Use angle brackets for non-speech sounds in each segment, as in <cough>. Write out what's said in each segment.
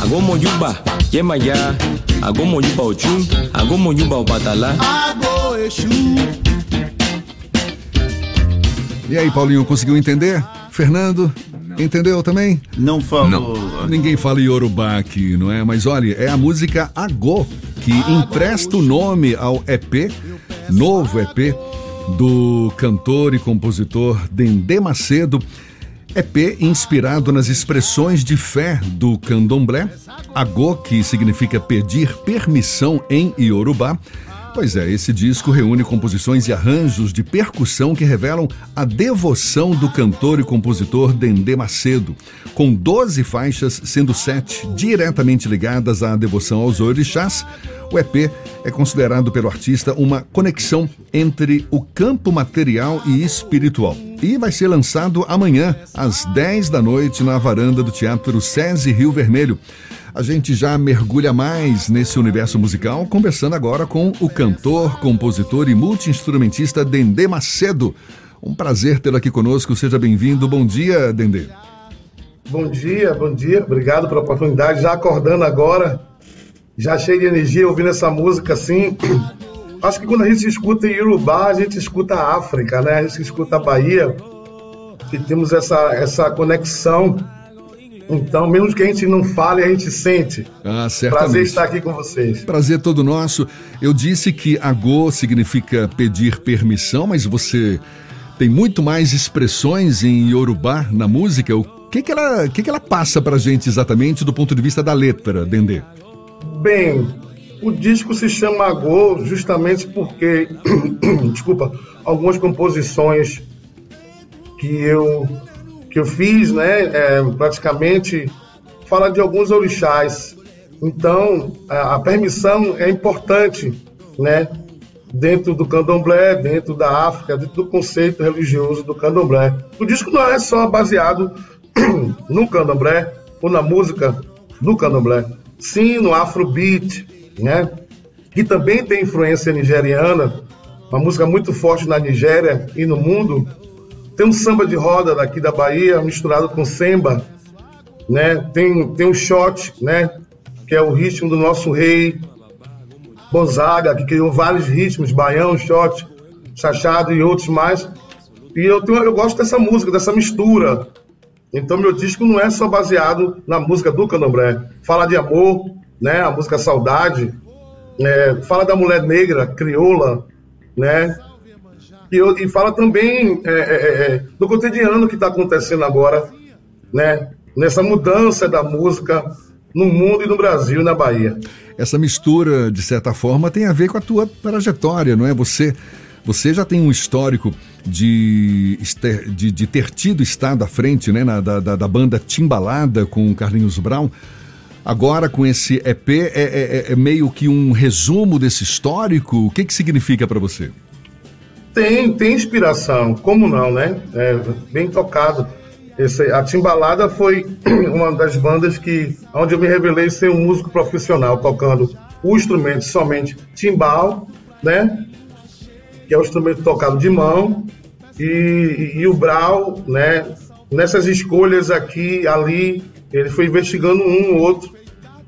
Agomo yuba, yemaya, agomo yuba ochum, agomo yuba obatalá. Ago exu. E aí, Paulinho, conseguiu entender? Fernando, entendeu também? Não falou. Ninguém fala Yorubá aqui, não é? Mas olha, é a música Agô que empresta o nome ao EP, novo EP, do cantor e compositor Dendê Macedo. EP inspirado nas expressões de fé do candomblé, Agô, que significa pedir permissão em Yorubá, Pois é, esse disco reúne composições e arranjos de percussão que revelam a devoção do cantor e compositor Dendê Macedo, com 12 faixas, sendo sete diretamente ligadas à devoção aos orixás. O EP é considerado pelo artista uma conexão entre o campo material e espiritual. E vai ser lançado amanhã, às 10 da noite, na varanda do Teatro SESI Rio Vermelho. A gente já mergulha mais nesse universo musical, conversando agora com o cantor, compositor e multiinstrumentista Dendê Macedo. Um prazer tê-lo aqui conosco. Seja bem-vindo. Bom dia, Dendê. Bom dia, bom dia. Obrigado pela oportunidade. Já acordando agora, já cheio de energia, ouvindo essa música assim. Acho que quando a gente escuta Yorubá, a gente escuta a África, né? A gente escuta a Bahia, que temos essa, essa conexão então, mesmo que a gente não fale, a gente sente. Ah, certamente. Prazer estar aqui com vocês. Prazer todo nosso. Eu disse que agô significa pedir permissão, mas você tem muito mais expressões em Yorubá na música. O que, que, ela, que, que ela passa pra gente exatamente do ponto de vista da letra, Dendê? Bem, o disco se chama Agô justamente porque, <clears throat> desculpa, algumas composições que eu que eu fiz, né, é, praticamente fala de alguns orixás. Então, a, a, permissão é importante, né, dentro do candomblé, dentro da África, dentro do conceito religioso do candomblé. O disco não é só baseado <clears throat> no candomblé ou na música do candomblé, sim no afrobeat, né, que também tem influência nigeriana, uma música muito forte na Nigéria e no mundo, tem um samba de roda daqui da Bahia misturado com samba, né? Tem, tem um shot, né? Que é o ritmo do nosso rei Gonzaga, que criou vários ritmos, baião, shot, chachado e outros mais. E eu, tenho, eu gosto dessa música, dessa mistura. Então meu disco não é só baseado na música do Candomblé. Fala de amor, né? A música Saudade. É, fala da mulher negra, crioula, né? E, e fala também é, é, é, é do cotidiano que está acontecendo agora, né? Nessa mudança da música no mundo e no Brasil, na Bahia. Essa mistura, de certa forma, tem a ver com a tua trajetória, não é? Você, você já tem um histórico de, de, de ter tido estado à frente né, na, da, da, banda Timbalada com Carlinhos Brown. Agora, com esse EP, é, é, é meio que um resumo desse histórico. O que, que significa para você? Tem, tem inspiração, como não, né? É, bem tocado. Esse, a Timbalada foi <clears throat> uma das bandas que, onde eu me revelei ser um músico profissional, tocando o instrumento somente timbal, né? Que é o instrumento tocado de mão, e, e, e o Brau, né? Nessas escolhas aqui, ali, ele foi investigando um ou outro.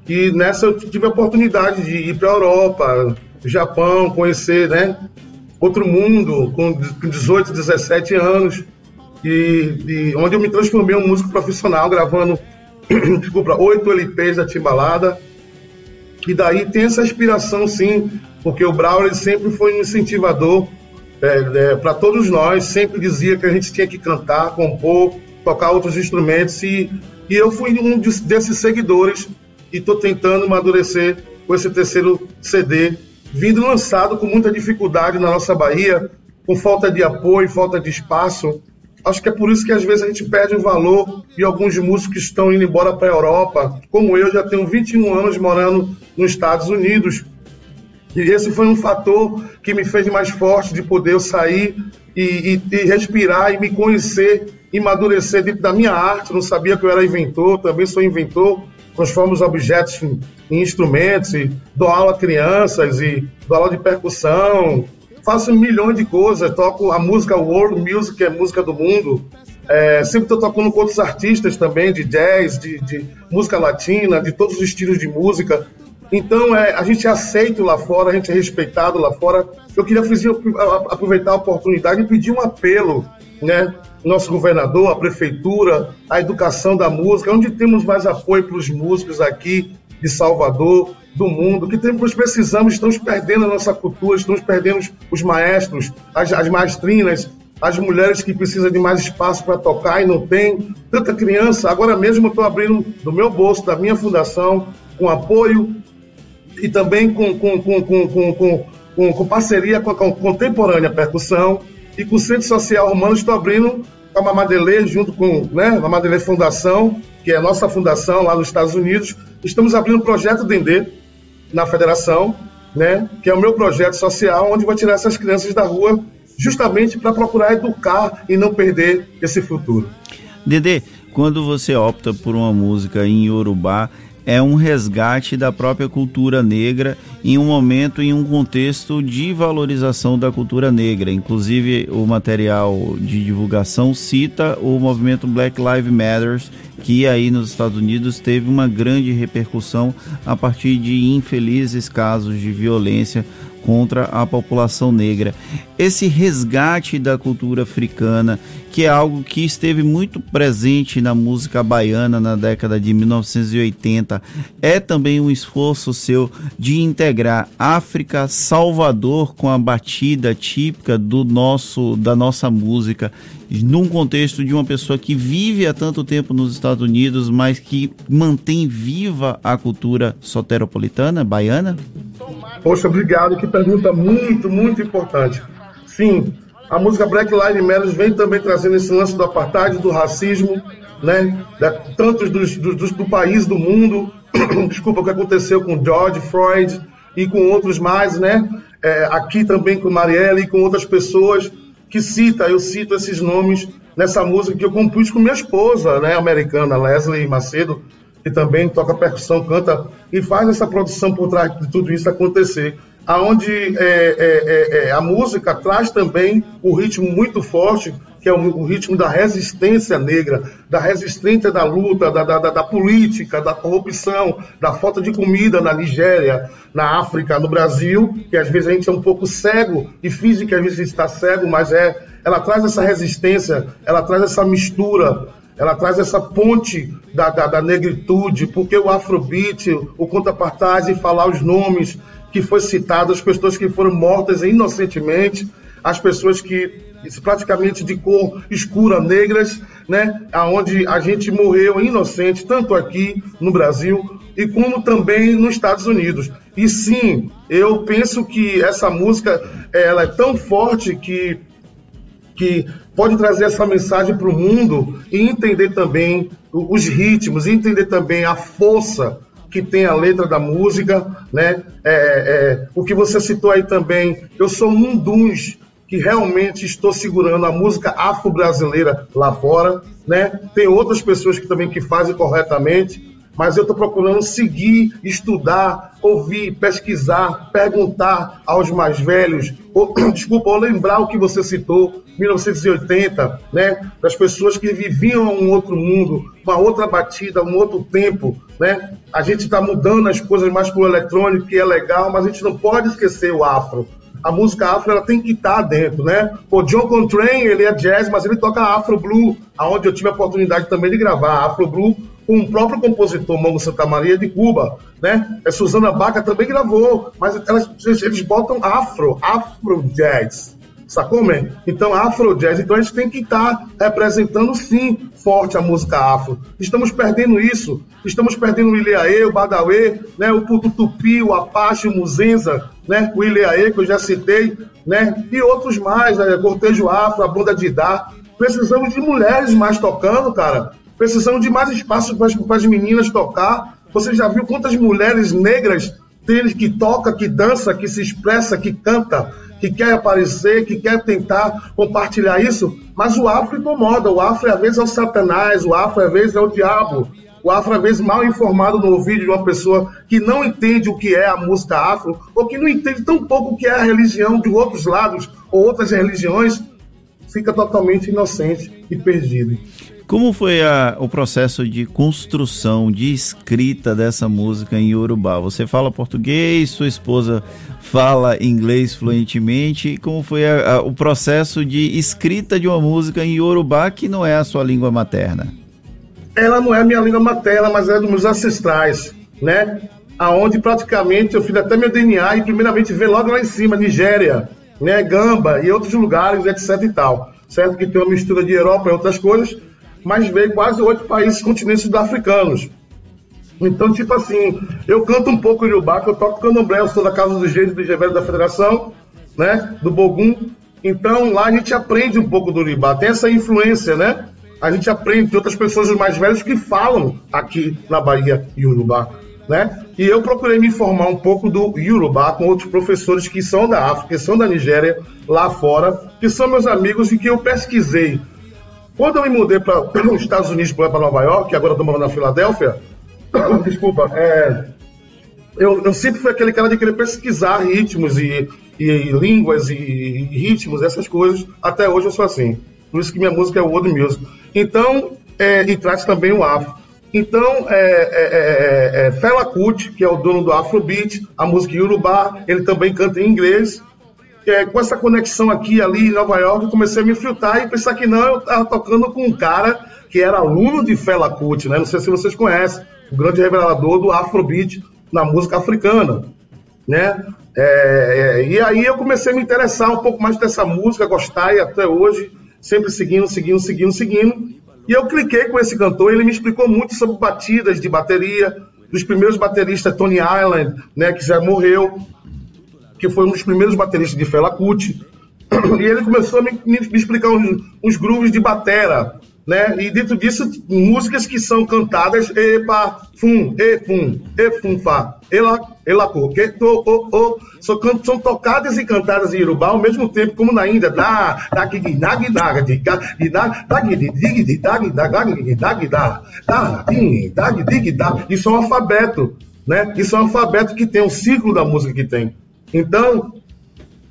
E nessa eu tive a oportunidade de ir para a Europa, Japão, conhecer, né? Outro mundo, com 18, 17 anos, e, e onde eu me transformei em um músico profissional, gravando, <clears throat> desculpa, oito LPs da Timbalada. E daí tem essa inspiração, sim, porque o Brau sempre foi um incentivador é, é, para todos nós, sempre dizia que a gente tinha que cantar, compor, tocar outros instrumentos, e, e eu fui um desses seguidores e estou tentando amadurecer com esse terceiro CD vindo lançado com muita dificuldade na nossa Bahia, com falta de apoio, falta de espaço. Acho que é por isso que às vezes a gente perde o valor e alguns músicos que estão indo embora para a Europa, como eu, já tenho 21 anos morando nos Estados Unidos. E esse foi um fator que me fez mais forte de poder sair e, e, e respirar e me conhecer e amadurecer dentro da minha arte. Não sabia que eu era inventor, também sou inventor, transformo os objetos em, em instrumentos, e dou aula a crianças, e dou aula de percussão, faço milhões de coisas, toco a música world music, que é música do mundo, É, sempre estou tocando com outros artistas também, de jazz, de, de, música latina, de todos os estilos de música. Então, é, a gente é aceito lá fora, a gente é respeitado lá fora. Eu queria aproveitar a oportunidade e pedir um apelo, né? Nosso governador, a prefeitura, a educação da música, onde temos mais apoio para os músicos aqui de Salvador, do mundo, que temos, precisamos, estamos perdendo a nossa cultura, estamos perdendo os maestros, as, as maestrinas, as mulheres que precisam de mais espaço para tocar e não tem, tanta criança. Agora mesmo eu estou abrindo do meu bolso, da minha fundação, com apoio e também com, com, com, com, com, com, com parceria com a Contemporânea Percussão e com o Centro Social Romano, estou abrindo a Mamadele, junto com né, a Mamadele Fundação, que é a nossa fundação lá nos Estados Unidos, estamos abrindo o projeto Dendê na federação, né, que é o meu projeto social, onde vou tirar essas crianças da rua justamente para procurar educar e não perder esse futuro. Dedê, quando você opta por uma música em Yorubá, é um resgate da própria cultura negra em um momento, em um contexto de valorização da cultura negra. Inclusive, o material de divulgação cita o movimento Black Lives Matter, que aí nos Estados Unidos teve uma grande repercussão a partir de infelizes casos de violência contra a população negra. Esse resgate da cultura africana, que é algo que esteve muito presente na música baiana na década de 1980, é também um esforço seu de integrar África, Salvador com a batida típica do nosso da nossa música num contexto de uma pessoa que vive há tanto tempo nos Estados Unidos, mas que mantém viva a cultura soteropolitana, baiana? Poxa, obrigado. Que pergunta muito, muito importante. Sim, a música Black Lives Matter vem também trazendo esse lance do apartheid, do racismo, né? Da, tantos dos, dos, do país, do mundo. <clears throat> Desculpa o que aconteceu com George Floyd e com outros mais, né? É, aqui também com Marielle e com outras pessoas que cita, eu cito esses nomes nessa música que eu compus com minha esposa, né, americana, Leslie Macedo, que também toca percussão, canta e faz essa produção por trás de tudo isso acontecer. Aonde é, é, é, é, a música traz também o ritmo muito forte, que é o, o, ritmo da resistência negra, da resistência da luta, da, da, da, política, da corrupção, da falta de comida na Nigéria, na África, no Brasil, que às vezes a gente é um pouco cego e que às vezes está cego, mas é, ela traz essa resistência, ela traz essa mistura ela traz essa ponte da, da, da negritude, porque o afrobeat, o contapartagem, falar os nomes que foi citado, as pessoas que foram mortas inocentemente, as pessoas que praticamente de cor escura, negras, né, aonde a gente morreu inocente, tanto aqui no Brasil e como também nos Estados Unidos. E sim, eu penso que essa música ela é tão forte que que pode trazer essa mensagem para o mundo e entender também os ritmos, entender também a força que tem a letra da música, né? É, é, o que você citou aí também, eu sou um dos que realmente estou segurando a música afro-brasileira lá fora, né? Tem outras pessoas que também que fazem corretamente, mas eu estou procurando seguir, estudar, ouvir, pesquisar, perguntar aos mais velhos, ou, <clears throat> desculpa, ou lembrar o que você citou, 1980, né, das pessoas que viviam um outro mundo, uma outra batida, um outro tempo, né? A gente está mudando as coisas mais para o eletrônico, que é legal, mas a gente não pode esquecer o afro. A música afro ela tem que estar tá dentro, né? O John Coltrane, ele é jazz, mas ele toca afro blue, aonde eu tive a oportunidade também de gravar afro blue com o próprio compositor Mongo Santa Maria de Cuba, né? É Susana Baca também gravou, mas elas, eles botam afro, afro jazz. Sacou, man? Então, afro jazz. Então, a gente tem que estar tá representando, sim, forte a música afro. Estamos perdendo isso. Estamos perdendo o Ilhaê, o Badauê, né? o Pututupi, o Apache, o Muzenza, né? o Ilhaê, que eu já citei, né? e outros mais, né? Cortejo Afro, a Banda de Dá. Precisamos de mulheres mais tocando, cara. Precisamos de mais espaço para as meninas tocar. Você já viu quantas mulheres negras tem que toca, que dança, que se expressa, que canta? que quer aparecer, que quer tentar compartilhar isso, mas o afro incomoda. O afro, às vezes, é o satanás, o afro, às vezes, é o diabo. O afro, às vezes, mal informado no ouvido de uma pessoa que não entende o que é a música afro, ou que não entende tão pouco o que é a religião de outros lados, ou outras religiões, fica totalmente inocente e perdido. Como foi a, o processo de construção, de escrita dessa música em Yorubá? Você fala português, sua esposa fala inglês fluentemente. Como foi a, a, o processo de escrita de uma música em Yorubá, que não é a sua língua materna? Ela não é a minha língua materna, mas é dos meus ancestrais, né? Aonde praticamente eu fiz até meu DNA e primeiramente vê logo lá em cima, Nigéria, né, Gamba e outros lugares, etc e tal. Certo que tem uma mistura de Europa e outras coisas, mas veio quase oito países continentes sul-africanos. Então, tipo assim, eu canto um pouco Urubá, que eu toco candomblé, eu sou da Casa do Jeito do Gevelho da Federação, né, do Bogum. Então, lá a gente aprende um pouco do Urubá, tem essa influência, né? A gente aprende de outras pessoas mais velhas que falam aqui na Bahia Urubá, né? E eu procurei me informar um pouco do Urubá com outros professores que são da África, que são da Nigéria, lá fora, que são meus amigos e que eu pesquisei quando eu me mudei para os Estados Unidos, para Nova York, agora estou morando na Filadélfia, <coughs> desculpa, é, eu, eu, sempre fui aquele cara de querer pesquisar ritmos e, e, e línguas e, e, ritmos, essas coisas. Até hoje eu sou assim. Por isso que minha música é world music. Então, é, e traz também o afro. Então, é, é, é, é Fela Kuti, que é o dono do Afrobeat, a música Yorubá, ele também canta em inglês é, com essa conexão aqui ali em Nova York, comecei a me filtrar e pensar que não, eu estava tocando com um cara que era aluno de Fela Kuti, né? Não sei se vocês conhecem, o grande revelador do Afrobeat na música africana, né? É, é, e aí eu comecei a me interessar um pouco mais dessa música, gostar e até hoje, sempre seguindo, seguindo, seguindo, seguindo. E eu cliquei com esse cantor, ele me explicou muito sobre batidas de bateria, dos primeiros bateristas, Tony Island, né, que já morreu, que foi um dos primeiros bateristas de Fela Kuti, e ele começou a me, me explicar uns, uns grooves de batera, né? E dentro disso, músicas que são cantadas epa, fum, e fum, e fum, fa, ela, ela, que, to, o, o, são, são tocadas e cantadas em Yorubá ao mesmo tempo, como na Índia, da, da, gig, nag, nag, dig, dig, da, dig, dig, dag, dag, dag, da, da, dig, dag, dig, da. Isso é um alfabeto, né? Isso é um alfabeto que tem um ciclo da música que tem. Então,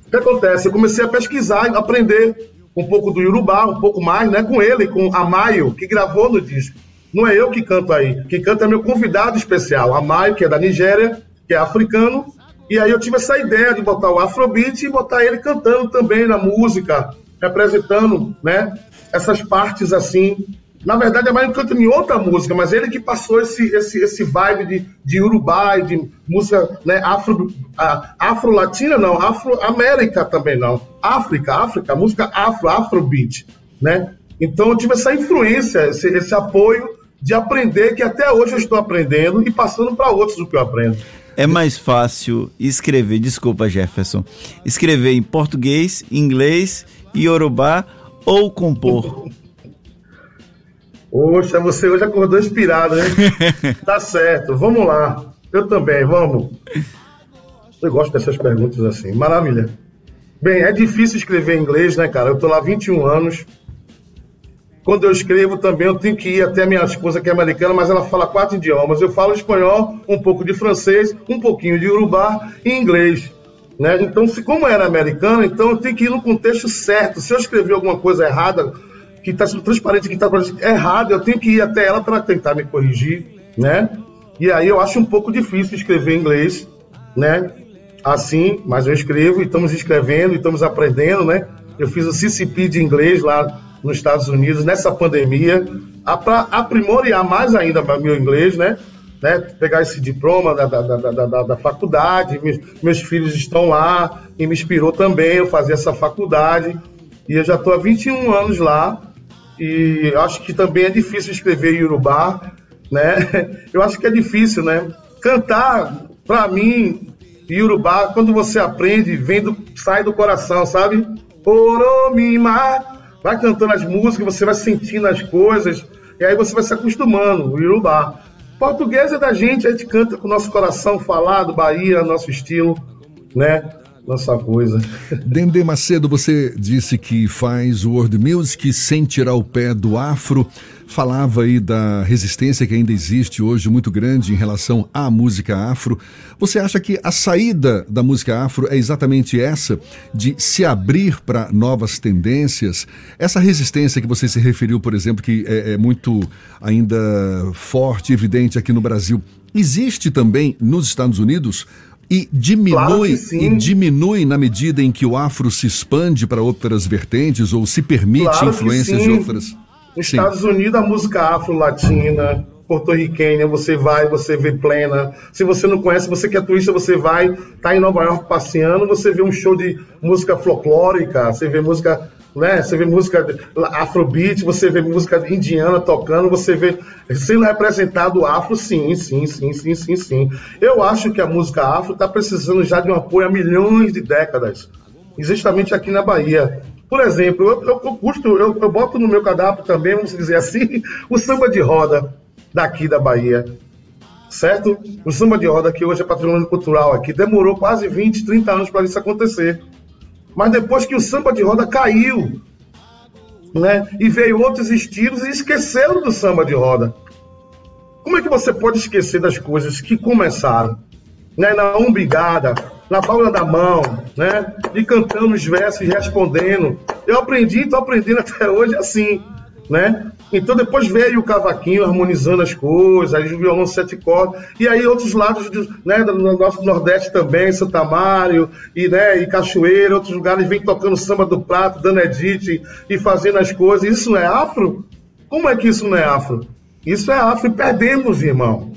o que acontece? Eu comecei a pesquisar, aprender um pouco do Yorubá, um pouco mais, né? Com ele, com Amayo, que gravou no disco. Não é eu que canto aí, quem canta é meu convidado especial, Amayo, que é da Nigéria, que é africano. E aí eu tive essa ideia de botar o Afrobeat e botar ele cantando também na música, representando, né? Essas partes assim na verdade, a Marinho canta em outra música, mas ele que passou esse, esse, esse vibe de, de Uruguai, de música né, afro, afro-latina, não, afro-américa também não. África, África, música afro, afrobeat, né? Então eu tive essa influência, esse, esse apoio de aprender, que até hoje eu estou aprendendo e passando para outros o que eu aprendo. É mais fácil escrever, desculpa Jefferson, escrever em português, inglês, iorubá ou compor? <laughs> Poxa, você hoje acordou inspirado, hein? <laughs> tá certo, vamos lá. Eu também, vamos. Eu gosto dessas perguntas assim. Maravilha. Bem, é difícil escrever em inglês, né, cara? Eu tô lá há 21 anos. Quando eu escrevo também, eu tenho que ir até minha esposa, que é americana, mas ela fala quatro idiomas. Eu falo espanhol, um pouco de francês, um pouquinho de urubá e inglês. Né? Então, se como era americana, então eu tenho que ir no contexto certo. Se eu escrever alguma coisa errada, que está sendo transparente, que está errado, eu tenho que ir até ela para tentar me corrigir, né? E aí eu acho um pouco difícil escrever inglês, né? Assim, mas eu escrevo e estamos escrevendo e estamos aprendendo, né? Eu fiz o CCP de inglês lá nos Estados Unidos nessa pandemia, para aprimorar mais ainda meu inglês, né? né? Pegar esse diploma da, da, da, da, da faculdade, meus, meus filhos estão lá e me inspirou também eu fazer essa faculdade. E eu já estou há 21 anos lá, e acho que também é difícil escrever Yorubá, né? <laughs> Eu acho que é difícil, né? Cantar, para mim, Yorubá, quando você aprende, vem do, sai do coração, sabe? Oromima, vai cantando as músicas, você vai sentindo as coisas, e aí você vai se acostumando, o Yorubá. Português é da gente, a gente canta com o nosso coração falado, Bahia, nosso estilo, né? Nossa coisa. <laughs> Dendê Macedo, você disse que faz world music sem tirar o pé do afro. falava aí da resistência que ainda existe hoje muito grande em relação à música afro. Você acha que a saída da música afro é exatamente essa, de se abrir para novas tendências? Essa resistência que você se referiu, por exemplo, que é, é muito ainda forte, evidente aqui no Brasil, existe também nos Estados Unidos? E diminui, claro e diminui na medida em que o afro se expande para outras vertentes ou se permite claro influências de outras. Nos sim. Estados Unidos, a música afro-latina, porto-riquenha, você vai, você vê plena. Se você não conhece, você que é turista, você vai, tá em Nova York passeando, você vê um show de música folclórica, você vê música né? Você vê música afrobeat, você vê música indiana tocando, você vê sendo representado afro, sim, sim, sim, sim, sim, sim. Eu acho que a música afro está precisando já de um apoio há milhões de décadas, justamente aqui na Bahia. Por exemplo, eu, eu, eu, custo, eu, eu boto no meu cadastro também, vamos dizer assim, <laughs> o samba de roda daqui da Bahia certo? O samba de roda que hoje é patrimônio cultural aqui demorou quase 20, 30 anos para isso acontecer. Mas depois que o samba de roda caiu, né, e veio outros estilos e esqueceram do samba de roda. Como é que você pode esquecer das coisas que começaram? Né, na umbigada, na palma da mão, né, e cantando os versos respondendo. Eu aprendi, estou aprendendo até hoje assim, né? Então depois veio o cavaquinho harmonizando as coisas, aí o violão sete cordas, e aí outros lados do, né, do nosso Nordeste também, Santa Mário e, né, e Cachoeira, outros lugares vem tocando samba do prato, dando edite e fazendo as coisas. Isso não é afro? Como é que isso não é afro? Isso é afro e perdemos, irmão.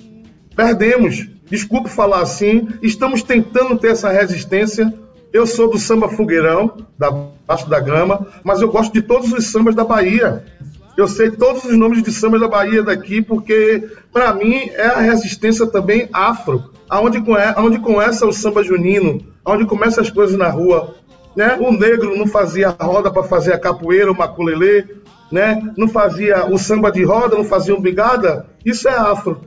Perdemos. Desculpe falar assim, estamos tentando ter essa resistência. Eu sou do samba fogueirão, da Baixo da Grama, mas eu gosto de todos os sambas da Bahia. Eu sei todos os nomes de sambas da Bahia daqui, porque para mim é a resistência também afro, aonde, aonde começa o samba junino, aonde começa as coisas na rua. Né? O negro não fazia roda para fazer a capoeira, o maculelê, né? não fazia o samba de roda, não fazia umbigada. Isso é afro.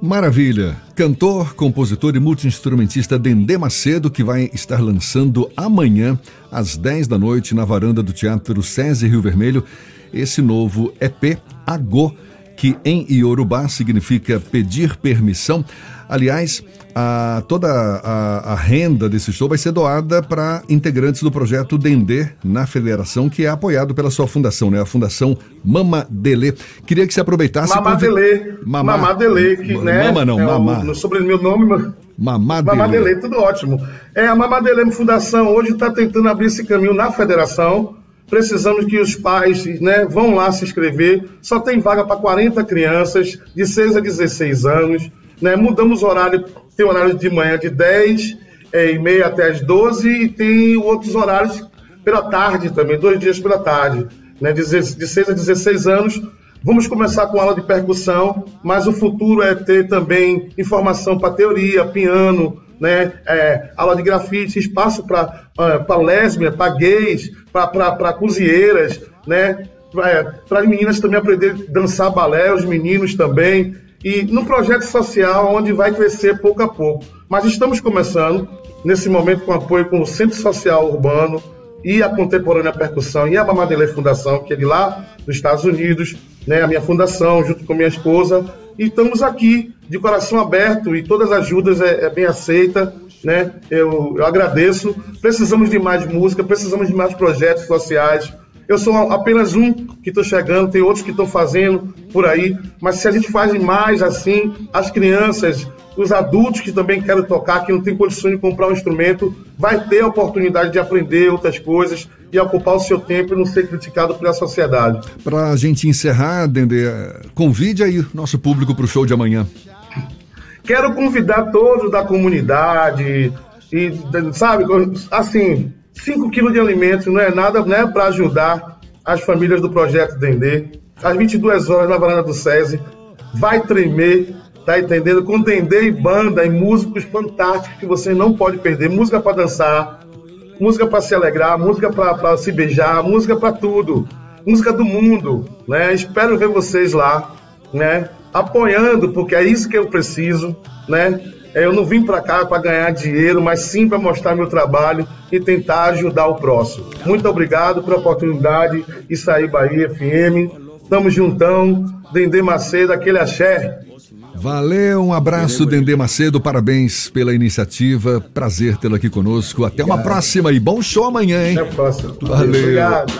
Maravilha! Cantor, compositor e multiinstrumentista Dendê Macedo, que vai estar lançando amanhã, às 10 da noite, na varanda do Teatro César Rio Vermelho esse novo EP, Agô, que em Iorubá significa pedir permissão. Aliás, a, toda a, a, renda desse show vai ser doada para integrantes do projeto Dendê na federação, que é apoiado pela sua fundação, né? A Fundação Mama Dele. Queria que você aproveitasse. Mama Dele. Mama, Mama Dele, que, né? Mama não, é Mama. No sobrenome, meu nome. Mama Dele. Mama Dele, tudo ótimo. É, a Mama Dele Fundação hoje está tentando abrir esse caminho na federação Precisamos que os pais né, vão lá se inscrever. Só tem vaga para 40 crianças de 6 a 16 anos. Né? Mudamos o horário, tem horário de manhã de 10 é, e meia até as 12 e tem outros horários pela tarde também, dois dias pela tarde, né? de, de 6 a 16 anos. Vamos começar com aula de percussão, mas o futuro é ter também informação para teoria, piano, né? É, aula de grafite, espaço para uh, lésbia, para gays, para cozinheiras, né? para as meninas também aprender a dançar balé, os meninos também. E num projeto social onde vai crescer pouco a pouco. Mas estamos começando, nesse momento, com apoio com o Centro Social Urbano e a Contemporânea Percussão e a Mamadele Fundação, que é de lá dos Estados Unidos, né, a minha fundação, junto com minha esposa, e estamos aqui de coração aberto e todas as ajudas é, é bem aceita, né? Eu, eu agradeço. Precisamos de mais música, precisamos de mais projetos sociais. Eu sou apenas um que estou chegando, tem outros que estão fazendo por aí, mas se a gente faz mais assim, as crianças, os adultos que também querem tocar, que não tem condições de comprar um instrumento, vai ter a oportunidade de aprender outras coisas e ocupar o seu tempo e não ser criticado pela sociedade. Para a gente encerrar, Dendê, convide aí nosso público para o show de amanhã. Quero convidar todos da comunidade e, sabe, assim, 5 quilos de alimentos não é nada né, para ajudar as famílias do Projeto Dendê. Às 22 horas na varanda do SESI, vai tremer, tá entendendo? Com Dendê e banda e músicos fantásticos que você não pode perder. Música para dançar, música para se alegrar, música para se beijar, música para tudo. Música do mundo, né? Espero ver vocês lá, né? Apoiando, porque é isso que eu preciso, né? Eu não vim para cá para ganhar dinheiro, mas sim para mostrar meu trabalho e tentar ajudar o próximo. Muito obrigado pela oportunidade. Isso aí, Bahia FM. Tamo juntão. Dendê Macedo, aquele axé. Valeu, um abraço, Dendê Macedo, parabéns pela iniciativa, prazer tê-lo aqui conosco. Até uma próxima e bom show amanhã, hein? Até a próxima. Valeu. Obrigado.